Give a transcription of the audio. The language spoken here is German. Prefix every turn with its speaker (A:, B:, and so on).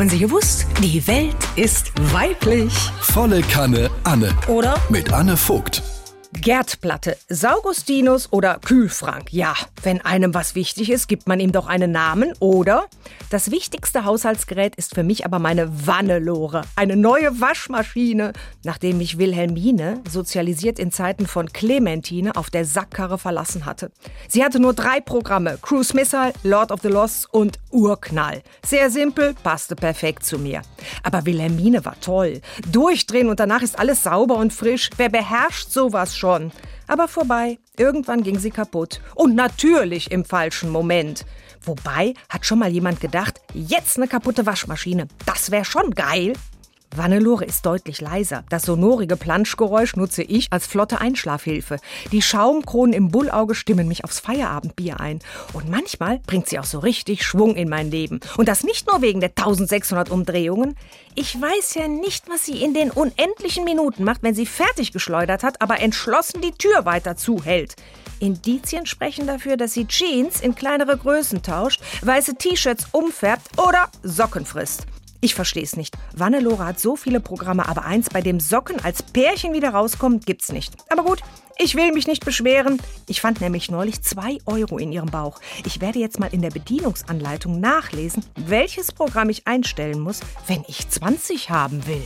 A: Haben Sie gewusst? Die Welt ist weiblich.
B: Volle Kanne Anne.
A: Oder?
B: Mit Anne Vogt.
A: Gerdplatte, Saugustinus oder Kühlfrank. Ja, wenn einem was wichtig ist, gibt man ihm doch einen Namen, oder? Das wichtigste Haushaltsgerät ist für mich aber meine Wannelore, eine neue Waschmaschine, nachdem mich Wilhelmine, sozialisiert in Zeiten von Clementine, auf der Sackkarre verlassen hatte. Sie hatte nur drei Programme: Cruise Missile, Lord of the Lost und Urknall. Sehr simpel, passte perfekt zu mir. Aber Wilhelmine war toll. Durchdrehen und danach ist alles sauber und frisch. Wer beherrscht sowas schon? Aber vorbei. Irgendwann ging sie kaputt. Und natürlich im falschen Moment. Wobei, hat schon mal jemand gedacht, jetzt eine kaputte Waschmaschine. Das wäre schon geil. Wannelore ist deutlich leiser. Das sonorige Planschgeräusch nutze ich als flotte Einschlafhilfe. Die Schaumkronen im Bullauge stimmen mich aufs Feierabendbier ein. Und manchmal bringt sie auch so richtig Schwung in mein Leben. Und das nicht nur wegen der 1600 Umdrehungen. Ich weiß ja nicht, was sie in den unendlichen Minuten macht, wenn sie fertig geschleudert hat, aber entschlossen die Tür weiter zuhält. Indizien sprechen dafür, dass sie Jeans in kleinere Größen tauscht, weiße T-Shirts umfärbt oder Socken frisst. Ich verstehe es nicht. Wannelore hat so viele Programme, aber eins, bei dem Socken als Pärchen wieder rauskommt, gibt's nicht. Aber gut, ich will mich nicht beschweren. Ich fand nämlich neulich zwei Euro in ihrem Bauch. Ich werde jetzt mal in der Bedienungsanleitung nachlesen, welches Programm ich einstellen muss, wenn ich 20 haben will.